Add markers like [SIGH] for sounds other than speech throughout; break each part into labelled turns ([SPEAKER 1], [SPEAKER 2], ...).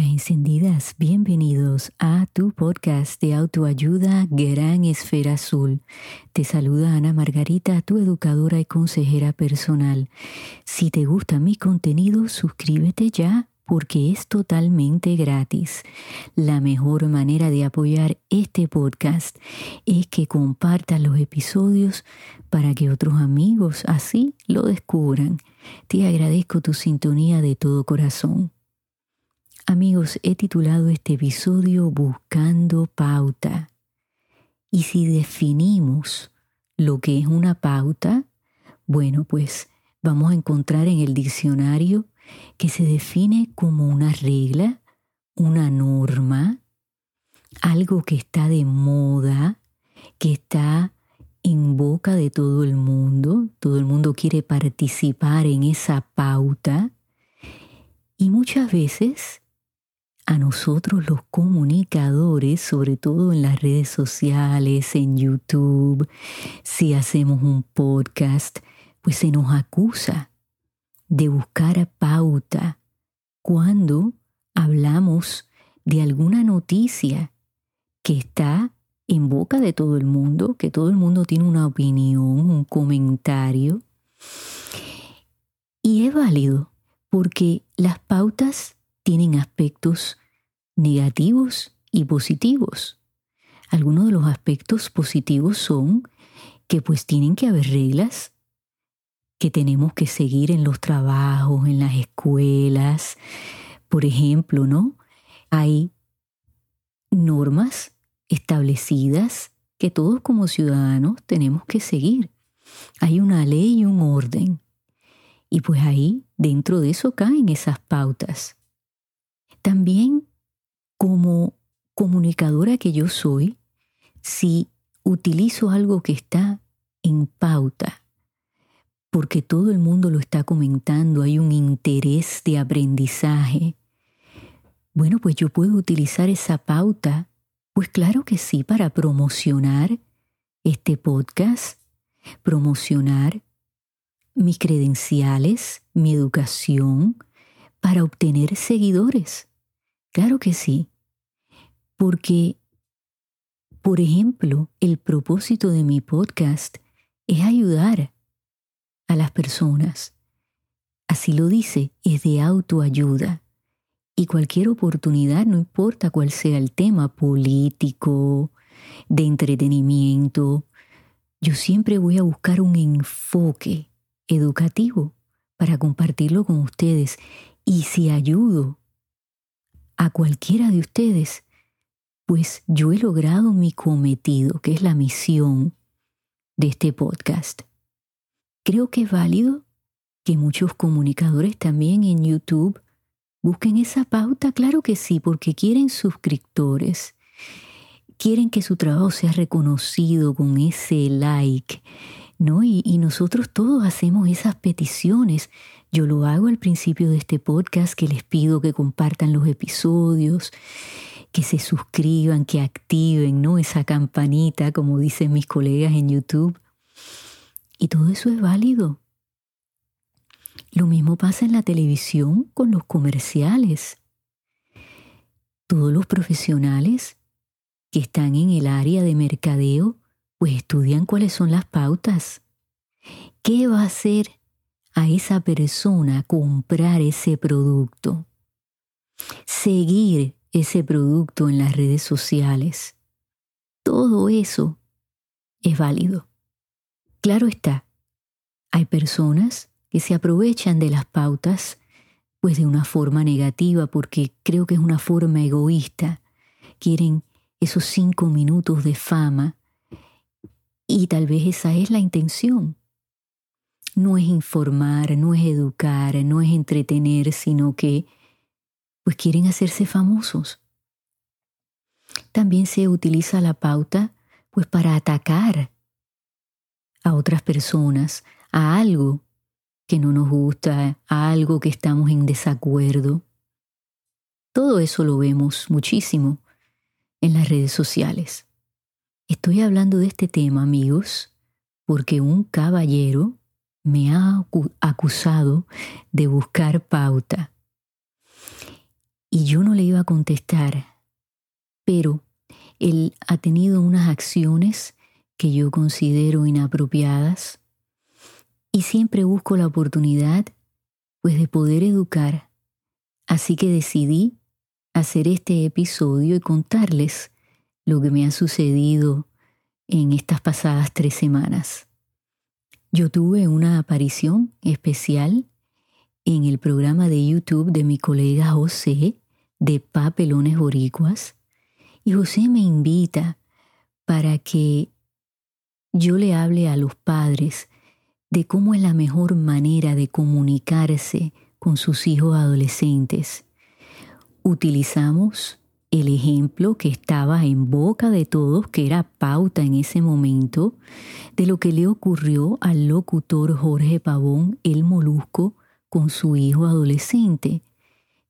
[SPEAKER 1] Encendidas, bienvenidos a tu podcast de autoayuda Gran Esfera Azul. Te saluda Ana Margarita, tu educadora y consejera personal. Si te gusta mi contenido, suscríbete ya porque es totalmente gratis. La mejor manera de apoyar este podcast es que compartas los episodios para que otros amigos así lo descubran. Te agradezco tu sintonía de todo corazón. Amigos, he titulado este episodio Buscando pauta. Y si definimos lo que es una pauta, bueno, pues vamos a encontrar en el diccionario que se define como una regla, una norma, algo que está de moda, que está en boca de todo el mundo, todo el mundo quiere participar en esa pauta y muchas veces a nosotros los comunicadores, sobre todo en las redes sociales, en YouTube, si hacemos un podcast, pues se nos acusa de buscar pauta cuando hablamos de alguna noticia que está en boca de todo el mundo, que todo el mundo tiene una opinión, un comentario. Y es válido porque las pautas tienen aspectos negativos y positivos. Algunos de los aspectos positivos son que pues tienen que haber reglas que tenemos que seguir en los trabajos, en las escuelas. Por ejemplo, ¿no? Hay normas establecidas que todos como ciudadanos tenemos que seguir. Hay una ley y un orden. Y pues ahí, dentro de eso caen esas pautas. También como comunicadora que yo soy, si utilizo algo que está en pauta, porque todo el mundo lo está comentando, hay un interés de aprendizaje, bueno, pues yo puedo utilizar esa pauta, pues claro que sí, para promocionar este podcast, promocionar mis credenciales, mi educación, para obtener seguidores. Claro que sí, porque, por ejemplo, el propósito de mi podcast es ayudar a las personas. Así lo dice, es de autoayuda. Y cualquier oportunidad, no importa cuál sea el tema político, de entretenimiento, yo siempre voy a buscar un enfoque educativo para compartirlo con ustedes. Y si ayudo a cualquiera de ustedes, pues yo he logrado mi cometido, que es la misión de este podcast. Creo que es válido que muchos comunicadores también en YouTube busquen esa pauta, claro que sí, porque quieren suscriptores, quieren que su trabajo sea reconocido con ese like, ¿no? Y, nosotros todos hacemos esas peticiones yo lo hago al principio de este podcast que les pido que compartan los episodios, que se suscriban, que activen ¿no? esa campanita, como dicen mis colegas en YouTube. Y todo eso es válido. Lo mismo pasa en la televisión con los comerciales. Todos los profesionales que están en el área de mercadeo, pues estudian cuáles son las pautas. ¿Qué va a hacer a esa persona comprar ese producto, seguir ese producto en las redes sociales. Todo eso es válido. Claro está, hay personas que se aprovechan de las pautas pues de una forma negativa porque creo que es una forma egoísta. Quieren esos cinco minutos de fama y tal vez esa es la intención no es informar, no es educar, no es entretener, sino que pues quieren hacerse famosos. También se utiliza la pauta pues para atacar a otras personas, a algo que no nos gusta, a algo que estamos en desacuerdo. Todo eso lo vemos muchísimo en las redes sociales. Estoy hablando de este tema, amigos, porque un caballero me ha acusado de buscar pauta. y yo no le iba a contestar, pero él ha tenido unas acciones que yo considero inapropiadas y siempre busco la oportunidad pues de poder educar. Así que decidí hacer este episodio y contarles lo que me ha sucedido en estas pasadas tres semanas. Yo tuve una aparición especial en el programa de YouTube de mi colega José de Papelones Boricuas y José me invita para que yo le hable a los padres de cómo es la mejor manera de comunicarse con sus hijos adolescentes. Utilizamos el ejemplo que estaba en boca de todos, que era pauta en ese momento, de lo que le ocurrió al locutor Jorge Pavón, el molusco, con su hijo adolescente,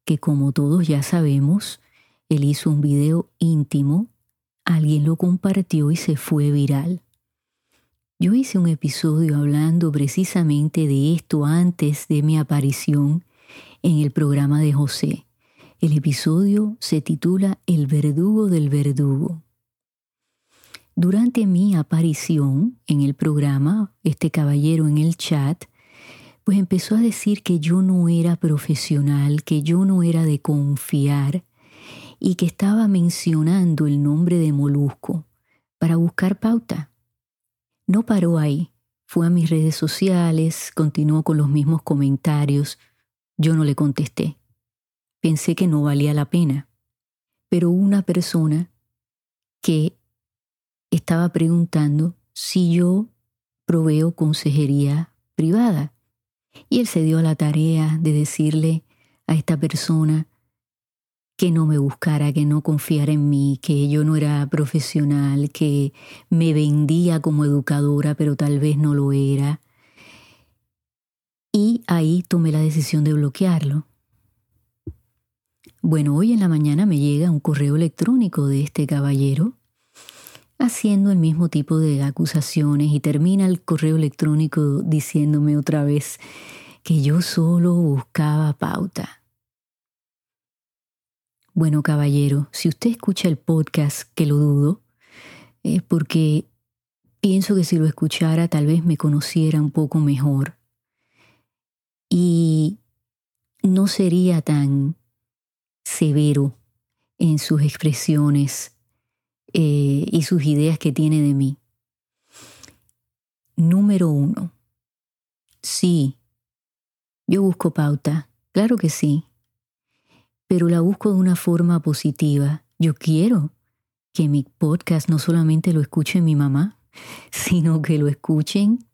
[SPEAKER 1] que como todos ya sabemos, él hizo un video íntimo, alguien lo compartió y se fue viral. Yo hice un episodio hablando precisamente de esto antes de mi aparición en el programa de José. El episodio se titula El verdugo del verdugo. Durante mi aparición en el programa, este caballero en el chat, pues empezó a decir que yo no era profesional, que yo no era de confiar y que estaba mencionando el nombre de Molusco para buscar pauta. No paró ahí, fue a mis redes sociales, continuó con los mismos comentarios. Yo no le contesté pensé que no valía la pena. Pero una persona que estaba preguntando si yo proveo consejería privada. Y él se dio a la tarea de decirle a esta persona que no me buscara, que no confiara en mí, que yo no era profesional, que me vendía como educadora, pero tal vez no lo era. Y ahí tomé la decisión de bloquearlo. Bueno, hoy en la mañana me llega un correo electrónico de este caballero haciendo el mismo tipo de acusaciones y termina el correo electrónico diciéndome otra vez que yo solo buscaba pauta. Bueno, caballero, si usted escucha el podcast, que lo dudo, es porque pienso que si lo escuchara tal vez me conociera un poco mejor y no sería tan severo en sus expresiones eh, y sus ideas que tiene de mí. Número uno. Sí, yo busco pauta, claro que sí, pero la busco de una forma positiva. Yo quiero que mi podcast no solamente lo escuche mi mamá, [LAUGHS] sino que lo escuchen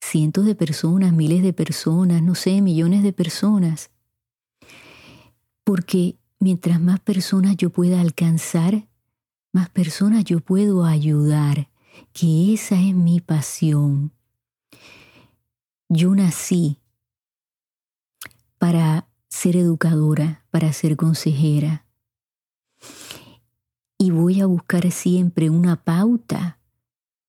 [SPEAKER 1] cientos de personas, miles de personas, no sé, millones de personas porque mientras más personas yo pueda alcanzar, más personas yo puedo ayudar, que esa es mi pasión. Yo nací para ser educadora, para ser consejera. Y voy a buscar siempre una pauta,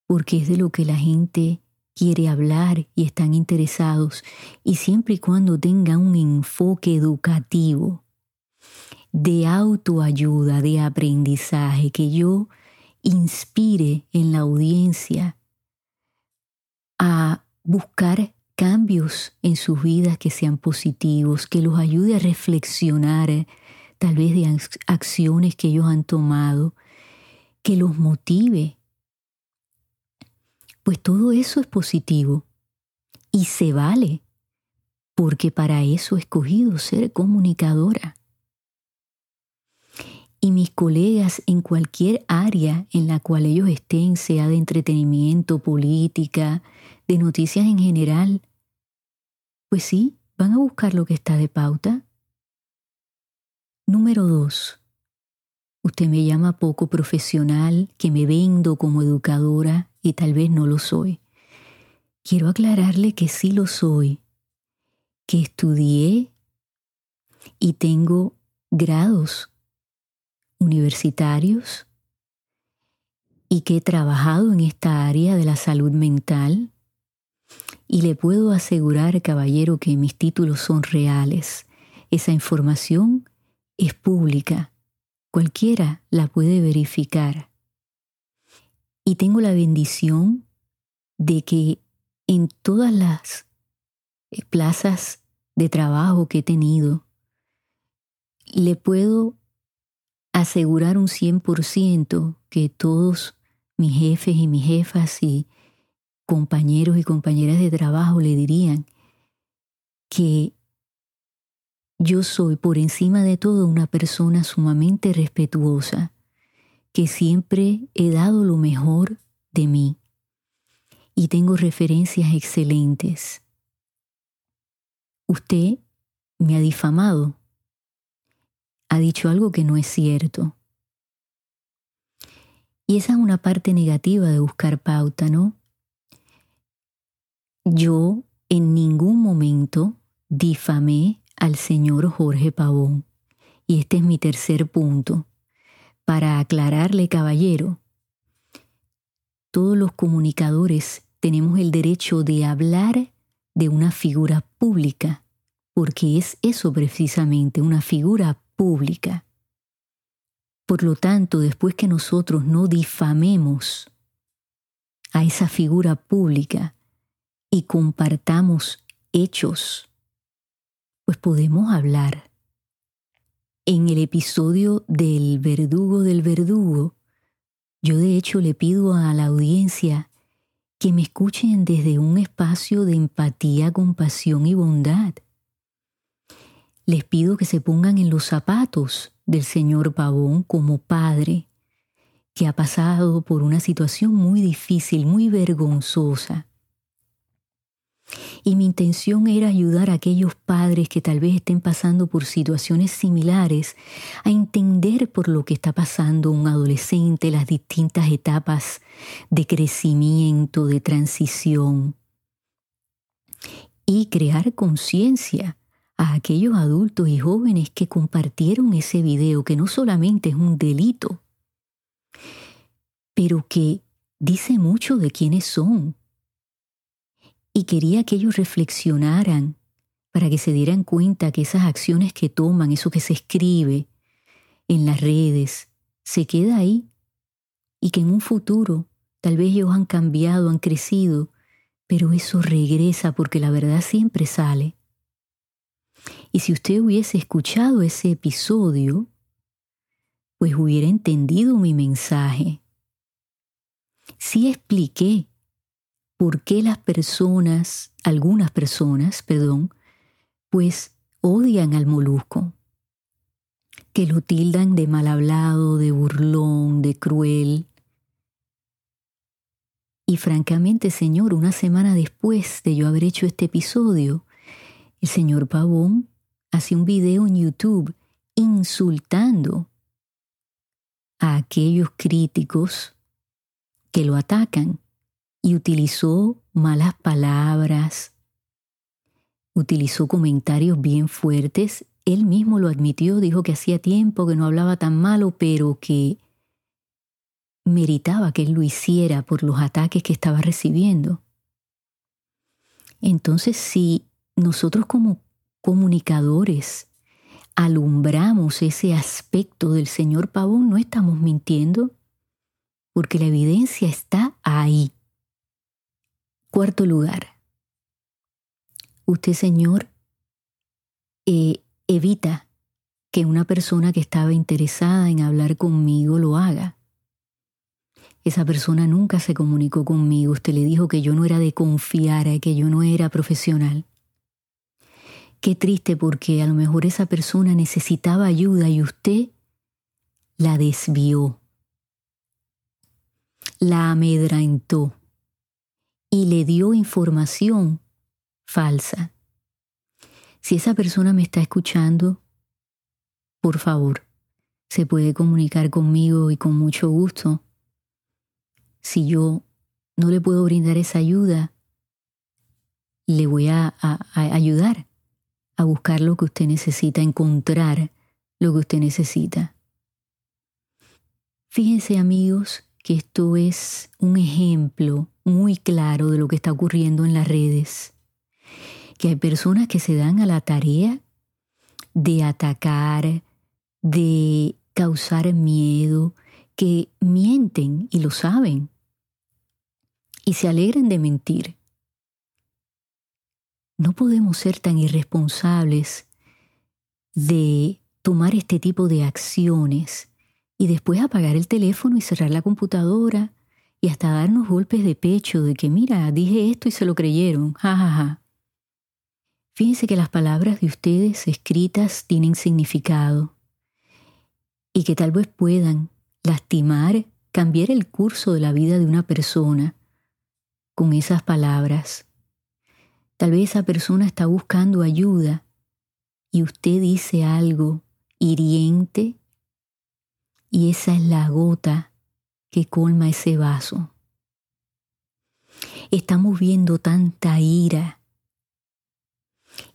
[SPEAKER 1] porque es de lo que la gente quiere hablar y están interesados, y siempre y cuando tenga un enfoque educativo de autoayuda, de aprendizaje, que yo inspire en la audiencia a buscar cambios en sus vidas que sean positivos, que los ayude a reflexionar tal vez de acciones que ellos han tomado, que los motive. Pues todo eso es positivo y se vale, porque para eso he escogido ser comunicadora y mis colegas en cualquier área en la cual ellos estén, sea de entretenimiento, política, de noticias en general, pues sí, van a buscar lo que está de pauta. Número dos, usted me llama poco profesional, que me vendo como educadora y tal vez no lo soy. Quiero aclararle que sí lo soy, que estudié y tengo grados universitarios y que he trabajado en esta área de la salud mental y le puedo asegurar, caballero, que mis títulos son reales. Esa información es pública, cualquiera la puede verificar. Y tengo la bendición de que en todas las plazas de trabajo que he tenido, le puedo asegurar un 100% que todos mis jefes y mis jefas y compañeros y compañeras de trabajo le dirían que yo soy por encima de todo una persona sumamente respetuosa, que siempre he dado lo mejor de mí y tengo referencias excelentes. Usted me ha difamado, ha dicho algo que no es cierto. Y esa es una parte negativa de buscar pauta, ¿no? Yo en ningún momento difamé al señor Jorge Pavón. Y este es mi tercer punto. Para aclararle, caballero, todos los comunicadores tenemos el derecho de hablar de una figura pública, porque es eso precisamente, una figura pública. Por lo tanto, después que nosotros no difamemos a esa figura pública y compartamos hechos pues podemos hablar. En el episodio del verdugo del verdugo, yo de hecho le pido a la audiencia que me escuchen desde un espacio de empatía, compasión y bondad. Les pido que se pongan en los zapatos del señor Pavón como padre, que ha pasado por una situación muy difícil, muy vergonzosa, y mi intención era ayudar a aquellos padres que tal vez estén pasando por situaciones similares a entender por lo que está pasando un adolescente, las distintas etapas de crecimiento, de transición. Y crear conciencia a aquellos adultos y jóvenes que compartieron ese video, que no solamente es un delito, pero que dice mucho de quiénes son, y quería que ellos reflexionaran para que se dieran cuenta que esas acciones que toman, eso que se escribe en las redes, se queda ahí y que en un futuro tal vez ellos han cambiado, han crecido, pero eso regresa porque la verdad siempre sale. Y si usted hubiese escuchado ese episodio, pues hubiera entendido mi mensaje. Sí expliqué por qué las personas, algunas personas, perdón, pues odian al molusco, que lo tildan de mal hablado, de burlón, de cruel. Y francamente, Señor, una semana después de yo haber hecho este episodio, el señor Pavón hace un video en YouTube insultando a aquellos críticos que lo atacan y utilizó malas palabras, utilizó comentarios bien fuertes. Él mismo lo admitió, dijo que hacía tiempo que no hablaba tan malo, pero que meritaba que él lo hiciera por los ataques que estaba recibiendo. Entonces, si nosotros como comunicadores alumbramos ese aspecto del señor Pavón, no estamos mintiendo, porque la evidencia está ahí. Cuarto lugar, usted, Señor, eh, evita que una persona que estaba interesada en hablar conmigo lo haga. Esa persona nunca se comunicó conmigo. Usted le dijo que yo no era de confiar, que yo no era profesional. Qué triste porque a lo mejor esa persona necesitaba ayuda y usted la desvió, la amedrentó y le dio información falsa. Si esa persona me está escuchando, por favor, se puede comunicar conmigo y con mucho gusto. Si yo no le puedo brindar esa ayuda, le voy a, ayudar a buscar lo que usted necesita, a encontrar lo que usted necesita. Fíjense amigos que esto es un ejemplo muy claro de lo que está ocurriendo en las redes. Que hay personas que se dan a la tarea de atacar, de causar miedo, que mienten y lo saben y se alegran de mentir. No podemos ser tan irresponsables de tomar este tipo de acciones y después apagar el teléfono y cerrar la computadora y hasta darnos golpes de pecho de que mira, dije esto y se lo creyeron, ja, ja, ja. Fíjense que las palabras de ustedes escritas tienen significado y que tal vez puedan lastimar, cambiar el curso de la vida de una persona con esas palabras. Tal vez esa persona está buscando ayuda y usted dice algo hiriente y esa es la gota que colma ese vaso. Estamos viendo tanta ira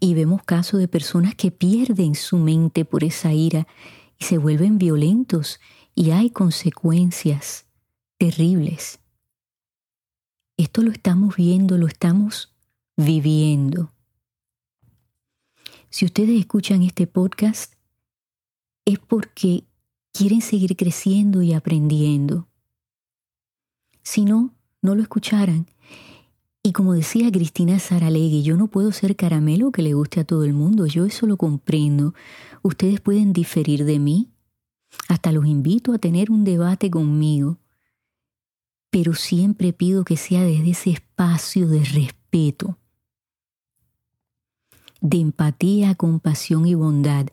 [SPEAKER 1] y vemos casos de personas que pierden su mente por esa ira y se vuelven violentos y hay consecuencias terribles. Esto lo estamos viendo, lo estamos viviendo. Si ustedes escuchan este podcast es porque quieren seguir creciendo y aprendiendo. Si no, no lo escucharan. Y como decía Cristina Saralegui, yo no puedo ser caramelo que le guste a todo el mundo, yo eso lo comprendo. Ustedes pueden diferir de mí, hasta los invito a tener un debate conmigo, pero siempre pido que sea desde ese espacio de respeto, de empatía, compasión y bondad,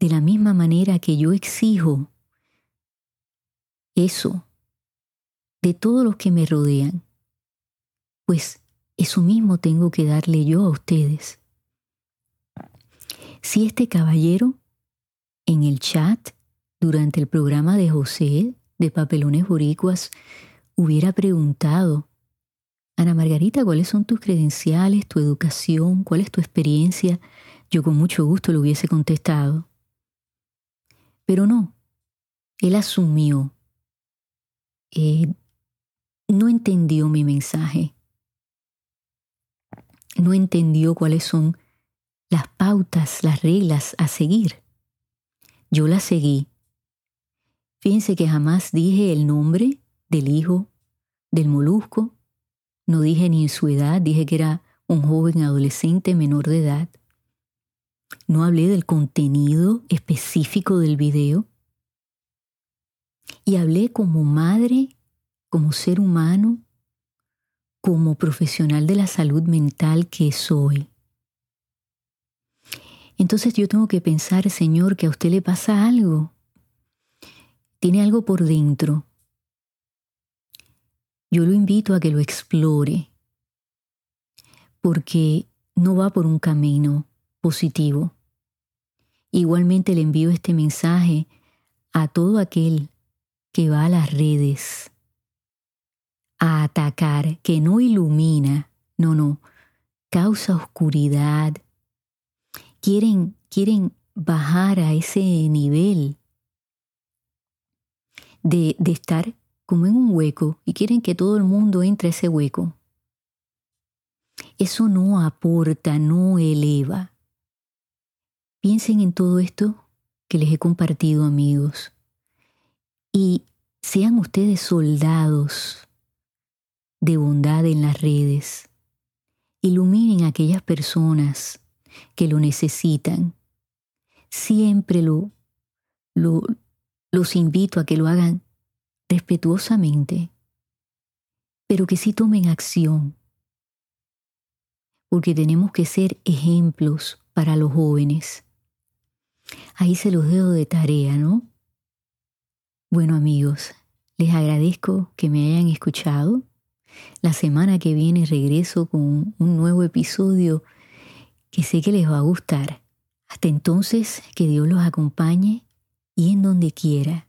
[SPEAKER 1] de la misma manera que yo exijo eso de todos los que me rodean, pues eso mismo tengo que darle yo a ustedes. Si este caballero en el chat durante el programa de José de Papelones Boricuas hubiera preguntado, Ana Margarita, ¿cuáles son tus credenciales, tu educación, cuál es tu experiencia? Yo con mucho gusto le hubiese contestado. Pero no, él asumió, eh, no entendió mi mensaje, no entendió cuáles son las pautas, las reglas a seguir. Yo las seguí. Fíjense que jamás dije el nombre del hijo del molusco, no dije ni en su edad, dije que era un joven adolescente menor de edad. No hablé del contenido específico del video. Y hablé como madre, como ser humano, como profesional de la salud mental que soy. Entonces yo tengo que pensar, Señor, que a usted le pasa algo. Tiene algo por dentro yo lo invito a que lo explore, porque no va por un camino positivo. Igualmente le envío este mensaje a todo aquel que va a las redes a atacar, que no ilumina, no, no, causa oscuridad. Quieren, quieren bajar a ese nivel de, de estar como en un hueco y quieren que todo el mundo entre a ese hueco. Eso no aporta, no eleva. Piensen en todo esto que les he compartido, amigos, y sean ustedes soldados de bondad en las redes. Iluminen a aquellas personas que lo necesitan. Siempre lo, lo, los invito a que lo hagan respetuosamente, pero que sí tomen acción, porque tenemos que ser ejemplos para los jóvenes. Ahí se los dejo de tarea, ¿no? Bueno amigos, les agradezco que me hayan escuchado. La semana que viene regreso con un nuevo episodio que sé que les va a gustar. Hasta entonces, que Dios los acompañe y en donde quiera